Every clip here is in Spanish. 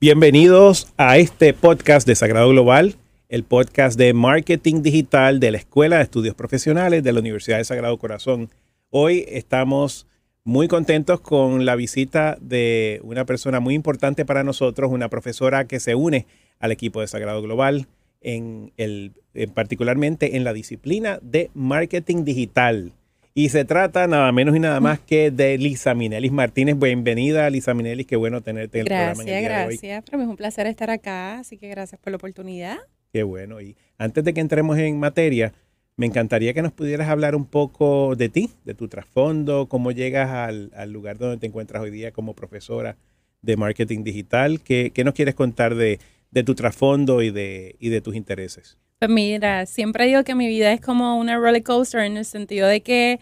Bienvenidos a este podcast de Sagrado Global, el podcast de marketing digital de la Escuela de Estudios Profesionales de la Universidad de Sagrado Corazón. Hoy estamos muy contentos con la visita de una persona muy importante para nosotros, una profesora que se une al equipo de Sagrado Global, en el, particularmente en la disciplina de marketing digital. Y se trata nada menos y nada más que de Lisa Minelis Martínez. Bienvenida, Lisa Minelis. Qué bueno tenerte en el programa. Gracias, gracias. Para mí es un placer estar acá, así que gracias por la oportunidad. Qué bueno. Y antes de que entremos en materia, me encantaría que nos pudieras hablar un poco de ti, de tu trasfondo, cómo llegas al, lugar donde te encuentras hoy día como profesora de marketing digital. ¿Qué, nos quieres contar de, tu trasfondo y de, y de tus intereses? Pues mira, siempre digo que mi vida es como una roller coaster en el sentido de que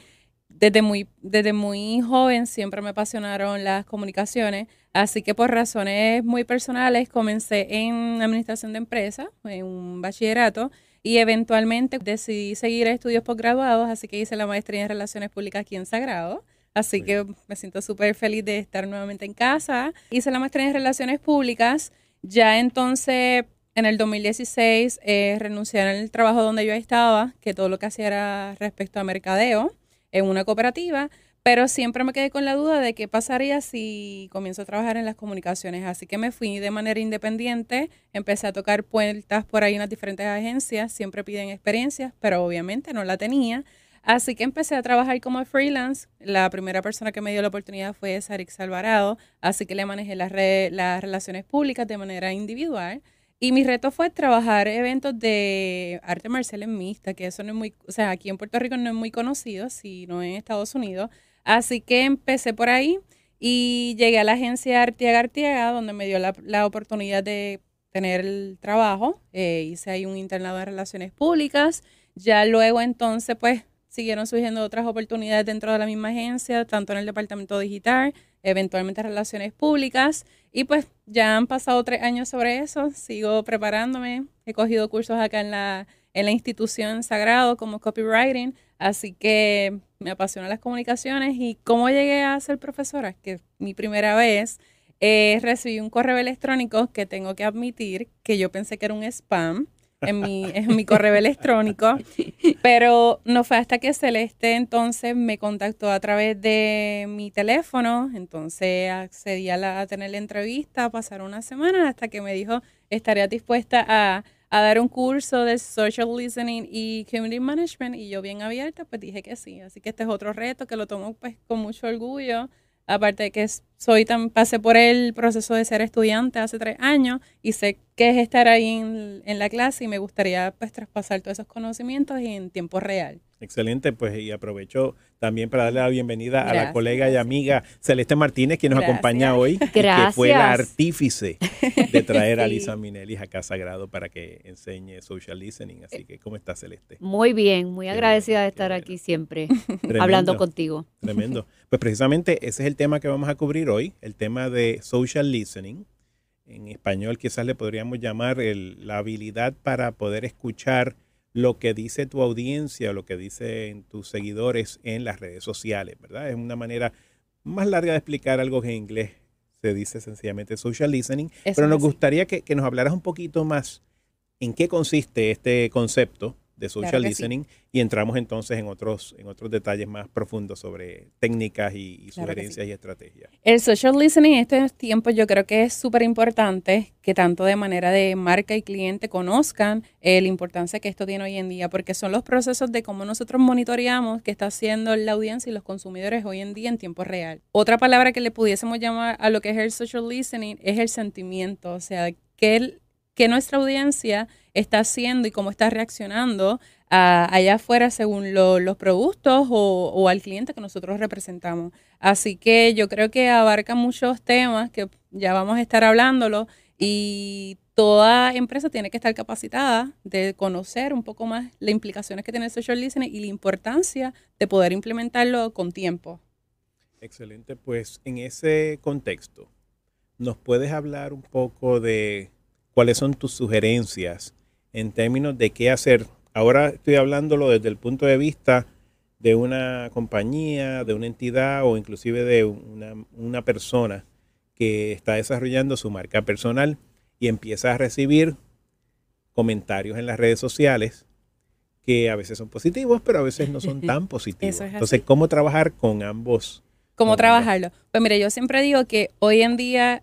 desde muy, desde muy joven siempre me apasionaron las comunicaciones, así que por razones muy personales comencé en administración de empresas, en un bachillerato, y eventualmente decidí seguir estudios posgraduados, así que hice la maestría en Relaciones Públicas aquí en Sagrado. Así que me siento súper feliz de estar nuevamente en casa. Hice la maestría en Relaciones Públicas. Ya entonces en el 2016 eh, renuncié al trabajo donde yo estaba, que todo lo que hacía era respecto a mercadeo en una cooperativa, pero siempre me quedé con la duda de qué pasaría si comienzo a trabajar en las comunicaciones. Así que me fui de manera independiente, empecé a tocar puertas por ahí en las diferentes agencias, siempre piden experiencias, pero obviamente no la tenía. Así que empecé a trabajar como freelance. La primera persona que me dio la oportunidad fue Sarix Alvarado, así que le manejé las, las relaciones públicas de manera individual. Y mi reto fue trabajar eventos de arte marcial en mixta, que eso no es muy, o sea, aquí en Puerto Rico no es muy conocido, sino en Estados Unidos. Así que empecé por ahí y llegué a la agencia Artiaga Artiaga, donde me dio la, oportunidad de tener el trabajo. Eh, hice ahí un internado de relaciones públicas. Ya luego entonces, pues, siguieron surgiendo otras oportunidades dentro de la misma agencia, tanto en el departamento digital, eventualmente relaciones públicas. Y pues ya han pasado tres años sobre eso, sigo preparándome, he cogido cursos acá en la, en la institución Sagrado como copywriting, así que me apasionan las comunicaciones y cómo llegué a ser profesora, que mi primera vez eh, recibí un correo electrónico que tengo que admitir que yo pensé que era un spam en mi, en mi correo electrónico, pero no fue hasta que Celeste entonces me contactó a través de mi teléfono, entonces accedí a, la, a tener la entrevista, pasaron una semana hasta que me dijo, estaría dispuesta a, a dar un curso de Social Listening y Community Management y yo bien abierta, pues dije que sí, así que este es otro reto que lo tomo pues con mucho orgullo. Aparte de que soy tan, pasé por el proceso de ser estudiante hace tres años y sé qué es estar ahí en, en, la clase y me gustaría pues traspasar todos esos conocimientos en tiempo real. Excelente, pues y aprovecho también para darle la bienvenida a la colega y amiga Celeste Martínez, quien nos acompaña hoy, que fue la artífice de traer a Lisa Minelis a Casa Grado para que enseñe social listening. Así que, ¿cómo está Celeste? Muy bien, muy agradecida de estar aquí siempre hablando contigo. Tremendo. Pues precisamente ese es el tema que vamos a cubrir hoy, el tema de social listening. En español quizás le podríamos llamar la habilidad para poder escuchar lo que dice tu audiencia, lo que dicen tus seguidores en las redes sociales, ¿verdad? Es una manera más larga de explicar algo que en inglés se dice sencillamente social listening, pero nos gustaría que, que, nos hablaras un poquito más en qué consiste este concepto de social listening y entramos entonces en otros, en otros detalles más profundos sobre técnicas y, sugerencias y estrategias. El social listening en estos tiempos yo creo que es súper importante que tanto de manera de marca y cliente conozcan eh, la importancia que esto tiene hoy en día, porque son los procesos de cómo nosotros monitoreamos qué está haciendo la audiencia y los consumidores hoy en día en tiempo real. Otra palabra que le pudiésemos llamar a lo que es el social listening es el sentimiento, o sea, que el qué nuestra audiencia está haciendo y cómo está reaccionando allá afuera según los productos o, al cliente que nosotros representamos. Así que yo creo que abarca muchos temas que ya vamos a estar hablándolo y toda empresa tiene que estar capacitada de conocer un poco más las implicaciones que tiene el social listening y la importancia de poder implementarlo con tiempo. Excelente, pues en ese contexto, ¿nos puedes hablar un poco de cuáles son tus sugerencias en términos de qué hacer. Ahora estoy hablándolo desde el punto de vista de una compañía, de una entidad o inclusive de una, persona que está desarrollando su marca personal y empieza a recibir comentarios en las redes sociales que a veces son positivos, pero a veces no son tan positivos. Entonces, ¿cómo trabajar con ambos? ¿Cómo trabajarlo? Pues mire, yo siempre digo que hoy en día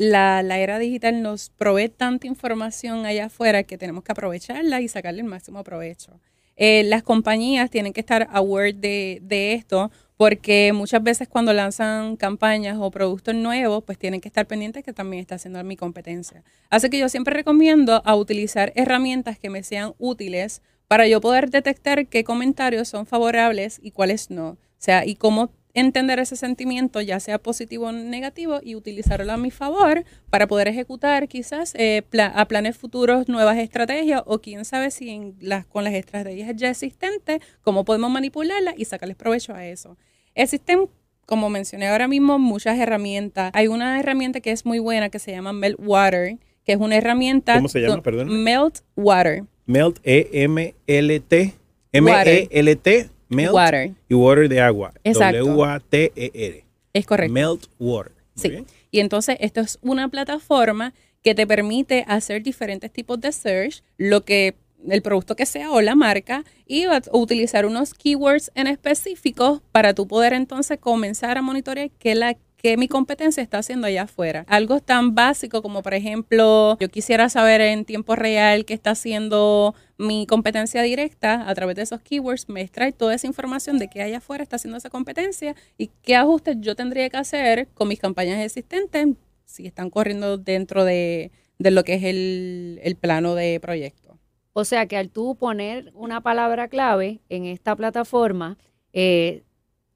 la, era digital nos provee tanta información allá afuera que tenemos que aprovecharla y sacarle el máximo provecho. Eh, las compañías tienen que estar aware de, de esto porque muchas veces cuando lanzan campañas o productos nuevos, pues tienen que estar pendientes que también está haciendo mi competencia. Así que yo siempre recomiendo a utilizar herramientas que me sean útiles para yo poder detectar qué comentarios son favorables y cuáles no. O sea, y cómo entender ese sentimiento, ya sea positivo o negativo, y utilizarlo a mi favor para poder ejecutar quizás eh, a planes futuros nuevas estrategias o quién sabe si las, con las estrategias ya existentes, cómo podemos manipularlas y sacarles provecho a eso. Existen, como mencioné ahora mismo, muchas herramientas. Hay una herramienta que es muy buena que se llama Meltwater, que es una herramienta... ¿Cómo se llama, perdón? Meltwater. Melt, E-M-L-T. M-E-L-T. Melt water. y water de agua. Exacto. W-A-T-E-R. Es correcto. Melt water. sí. Y entonces esto es una plataforma que te permite hacer diferentes tipos de search, lo que el producto que sea o la marca y utilizar unos keywords en específicos para tú poder entonces comenzar a monitorear qué la que mi competencia está haciendo allá afuera. Algo tan básico como, por ejemplo, yo quisiera saber en tiempo real qué está haciendo mi competencia directa a través de esos keywords, me extrae toda esa información de qué allá afuera está haciendo esa competencia y qué ajustes yo tendría que hacer con mis campañas existentes si están corriendo dentro de, lo que es el, el plano de proyecto. O sea que al tú poner una palabra clave en esta plataforma, eh,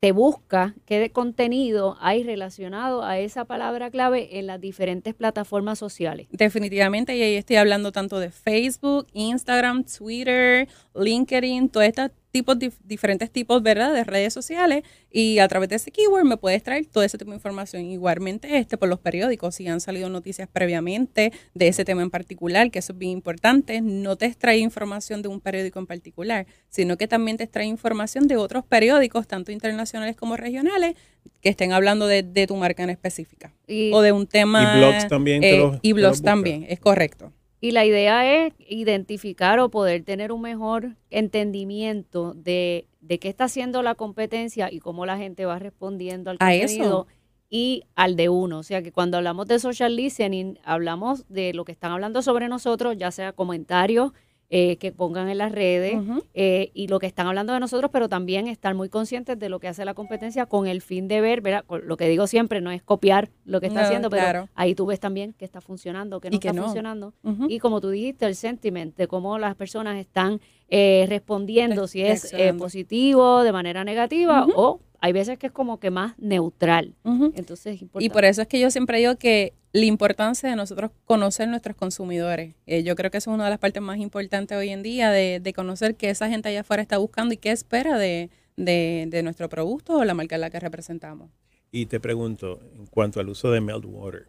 te busca qué contenido hay relacionado a esa palabra clave en las diferentes plataformas sociales. Definitivamente, y ahí estoy hablando tanto de Facebook, Instagram, Twitter, LinkedIn, todas estas tipos, diferentes tipos, ¿verdad?, de redes sociales y a través de ese keyword me puedes traer todo ese tipo de información. Igualmente este por los periódicos, si han salido noticias previamente de ese tema en particular, que eso es bien importante, no te extrae información de un periódico en particular, sino que también te extrae información de otros periódicos, tanto internacionales como regionales, que estén hablando de, tu marca en específica o de un tema. Y blogs también. Eh, y blogs también, es correcto. Y la idea es identificar o poder tener un mejor entendimiento de, de qué está haciendo la competencia y cómo la gente va respondiendo al contenido y al de uno. O sea que cuando hablamos de social listening, hablamos de lo que están hablando sobre nosotros, ya sea comentarios, eh, que pongan en las redes eh, y lo que están hablando de nosotros, pero también estar muy conscientes de lo que hace la competencia con el fin de ver, ¿verdad? lo que digo siempre no es copiar lo que está haciendo, pero ahí tú ves también que está funcionando, que no está funcionando. Y como tú dijiste, el sentiment de cómo las personas están eh, respondiendo, si es positivo, de manera negativa o hay veces que es como que más neutral. Entonces, y por eso es que yo siempre digo que la importancia de nosotros conocer nuestros consumidores. Eh, yo creo que eso es una de las partes más importantes hoy en día, de, conocer qué esa gente allá afuera está buscando y qué espera de, de, nuestro producto o la marca en la que representamos. Y te pregunto, en cuanto al uso de Meltwater,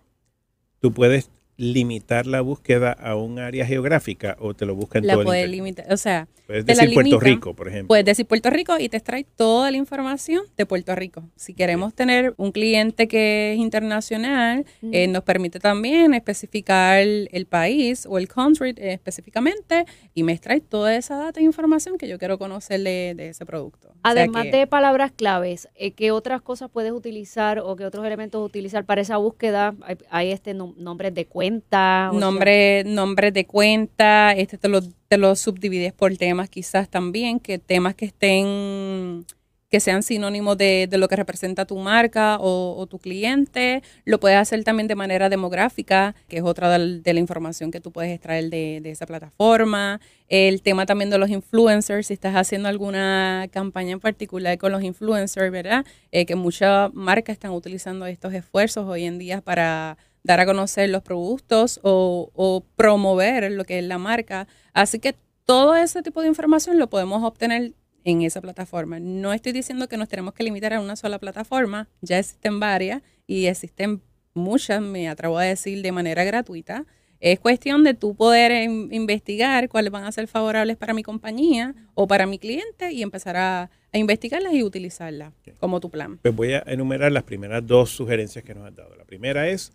¿tú puedes limitar la búsqueda a un área geográfica o te lo busca en la todo puede el limitar, o sea, puedes decir Puerto Rico, por ejemplo. Puedes decir Puerto Rico y te extrae toda la información de Puerto Rico. Si queremos tener un cliente que es internacional, eh, nos permite también especificar el, país o el country eh, específicamente y me extrae toda esa data e información que yo quiero conocerle de ese producto. Además de palabras claves, eh, ¿qué otras cosas puedes utilizar o qué otros elementos utilizar para esa búsqueda? Hay, este nombre de cuenta Nombre, nombre de cuenta, este te lo, te lo subdivides por temas quizás también, que temas que estén que sean sinónimos de, lo que representa tu marca o, tu cliente. Lo puedes hacer también de manera demográfica, que es otra de, la información que tú puedes extraer de, esa plataforma. El tema también de los influencers, si estás haciendo alguna campaña en particular con los influencers, ¿verdad? Eh, que muchas marcas están utilizando estos esfuerzos hoy en día para dar a conocer los productos o, promover lo que es la marca. Así que todo ese tipo de información lo podemos obtener en esa plataforma. No estoy diciendo que nos tenemos que limitar a una sola plataforma, ya existen varias y existen muchas, me atrevo a decir, de manera gratuita. Es cuestión de tú poder investigar cuáles van a ser favorables para mi compañía o para mi cliente y empezar a, investigarlas y utilizarlas como tu plan. Pues voy a enumerar las primeras dos sugerencias que nos has dado. La primera es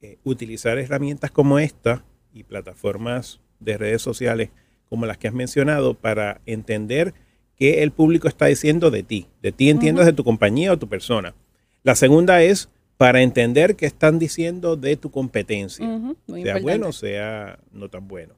eh, utilizar herramientas como esta y plataformas de redes sociales como las que has mencionado para entender qué el público está diciendo de ti. De ti entiendes de tu compañía o tu persona. La segunda es para entender qué están diciendo de tu competencia, sea bueno, sea no tan bueno.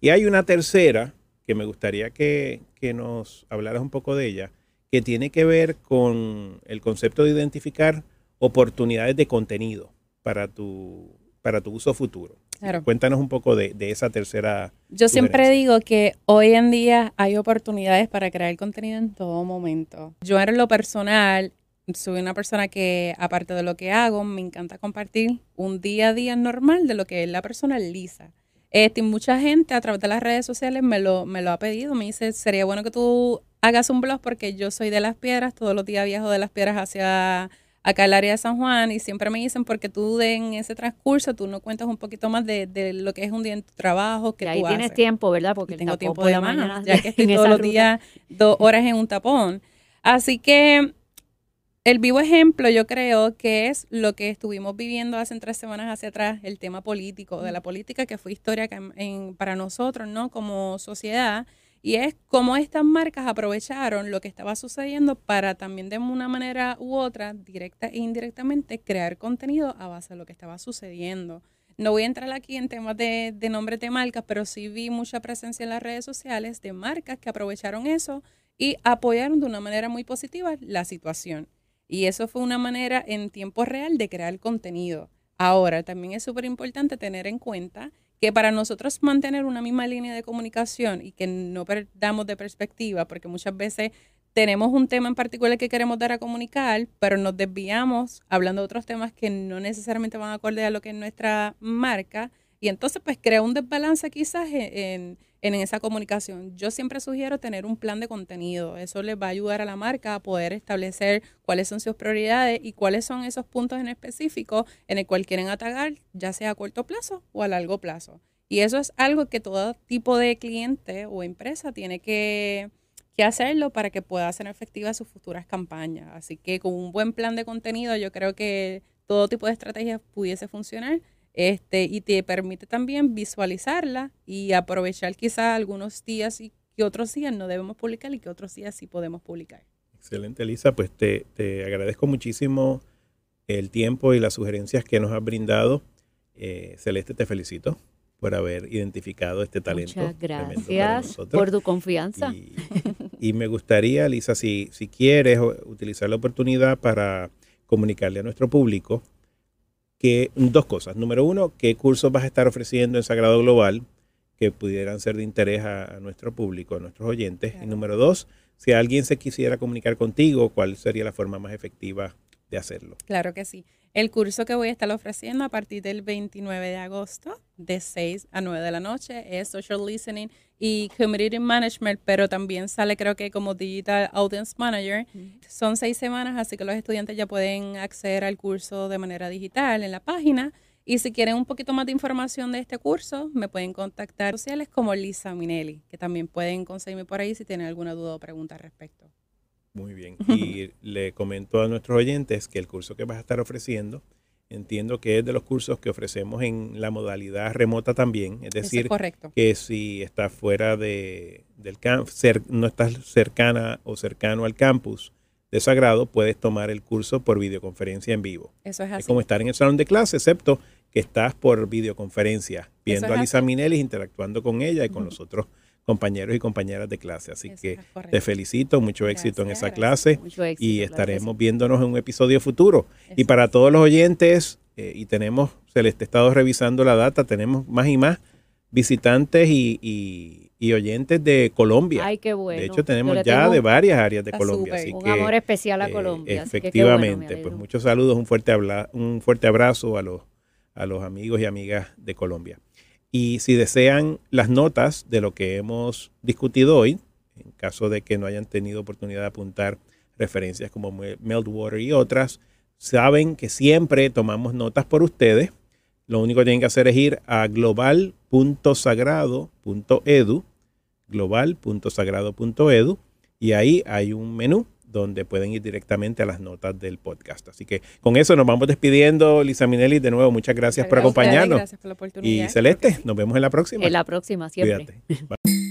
Y hay una tercera que me gustaría que, que, nos hablaras un poco de ella, que tiene que ver con el concepto de identificar oportunidades de contenido para tu, para tu uso futuro. Cuéntanos un poco de, esa tercera. Yo siempre digo que hoy en día hay oportunidades para crear contenido en todo momento. Yo en lo personal soy una persona que, aparte de lo que hago, me encanta compartir un día a día normal de lo que es la persona lisa. Este, mucha gente a través de las redes sociales me lo, me lo ha pedido. Me dice, sería bueno que tú hagas un blog porque yo soy de las piedras, todos los días viajo de las piedras hacia acá el área de San Juan y siempre me dicen porque tú en ese transcurso tú no cuentas un poquito más de, lo que es un día en tu trabajo que ahí tienes tiempo verdad porque tengo tiempo de mañana ya que estoy todos los días dos horas en un tapón. Así que el vivo ejemplo yo creo que es lo que estuvimos viviendo hace tres semanas hacia atrás el tema político de la política que fue historia para nosotros no como sociedad y es cómo estas marcas aprovecharon lo que estaba sucediendo para también de una manera u otra, directa e indirectamente, crear contenido a base de lo que estaba sucediendo. No voy a entrar aquí en temas de, de nombres de marcas, pero sí vi mucha presencia en las redes sociales de marcas que aprovecharon eso y apoyaron de una manera muy positiva la situación. Y eso fue una manera en tiempo real de crear contenido. Ahora, también es súper importante tener en cuenta que para nosotros mantener una misma línea de comunicación y que no perdamos de perspectiva, porque muchas veces tenemos un tema en particular que queremos dar a comunicar, pero nos desviamos hablando de otros temas que no necesariamente van acorde a lo que es nuestra marca, y entonces pues crea un desbalance quizás en en esa comunicación. Yo siempre sugiero tener un plan de contenido. Eso les va a ayudar a la marca a poder establecer cuáles son sus prioridades y cuáles son esos puntos en específico en el cual quieren atacar, ya sea a corto plazo o a largo plazo. Y eso es algo que todo tipo de cliente o empresa tiene que, que hacerlo para que pueda hacer efectivas sus futuras campañas. Así que con un buen plan de contenido yo creo que todo tipo de estrategias pudiese funcionar este, y te permite también visualizarla y aprovechar quizás algunos días y que otros días no debemos publicar y que otros días sí podemos publicar. Excelente, Elisa. Pues te, te agradezco muchísimo el tiempo y las sugerencias que nos has brindado. Eh, Celeste, te felicito por haber identificado este talento. Muchas gracias por tu confianza. Y, y, me gustaría, Lisa, si, si quieres utilizar la oportunidad para comunicarle a nuestro público que dos cosas. Número uno, qué cursos vas a estar ofreciendo en Sagrado Global que pudieran ser de interés a, nuestro público, a nuestros oyentes. Y número dos, si alguien se quisiera comunicar contigo, ¿cuál sería la forma más efectiva de hacerlo? Claro que sí. El curso que voy a estar ofreciendo a partir del 29 de agosto, de 6 a 9 de la noche, es Social Listening y Community Management, pero también sale creo que como Digital Audience Manager. Son seis semanas, así que los estudiantes ya pueden acceder al curso de manera digital en la página. Y si quieren un poquito más de información de este curso, me pueden contactar sociales como Lisa Minelli, que también pueden conseguirme por ahí si tienen alguna duda o pregunta al respecto. Muy bien. Y le comento a nuestros oyentes que el curso que vas a estar ofreciendo, entiendo que es de los cursos que ofrecemos en la modalidad remota también. Es decir, que si estás fuera de, del campus, no estás cercana o cercano al campus de Sagrado, puedes tomar el curso por videoconferencia en vivo. Eso es así. Es como estar en el salón de clase, excepto que estás por videoconferencia, viendo a Lisa Minelli, interactuando con ella y con los otros compañeros y compañeras de clase. Así que te felicito, mucho éxito en esa clase y estaremos viéndonos en un episodio futuro. Y para todos los oyentes, eh, y tenemos, se les ha estado revisando la data, tenemos más y más visitantes y, oyentes de Colombia. Ay, qué bueno. De hecho, tenemos ya de varias áreas de Colombia. un amor especial a eh, Colombia. efectivamente, pues muchos saludos, un fuerte, un fuerte abrazo a los, a los amigos y amigas de Colombia. Y si desean las notas de lo que hemos discutido hoy, en caso de que no hayan tenido oportunidad de apuntar referencias como Meltwater y otras, saben que siempre tomamos notas por ustedes. Lo único que tienen que hacer es ir a global.sagrado.edu, global.sagrado.edu, y ahí hay un menú donde pueden ir directamente a las notas del podcast. Así que con eso nos vamos despidiendo, Lisa Minelli. De nuevo, muchas gracias, por acompañarnos. Gracias por la oportunidad. Y Celeste, nos vemos en la próxima. En la próxima, siempre. Cuídate.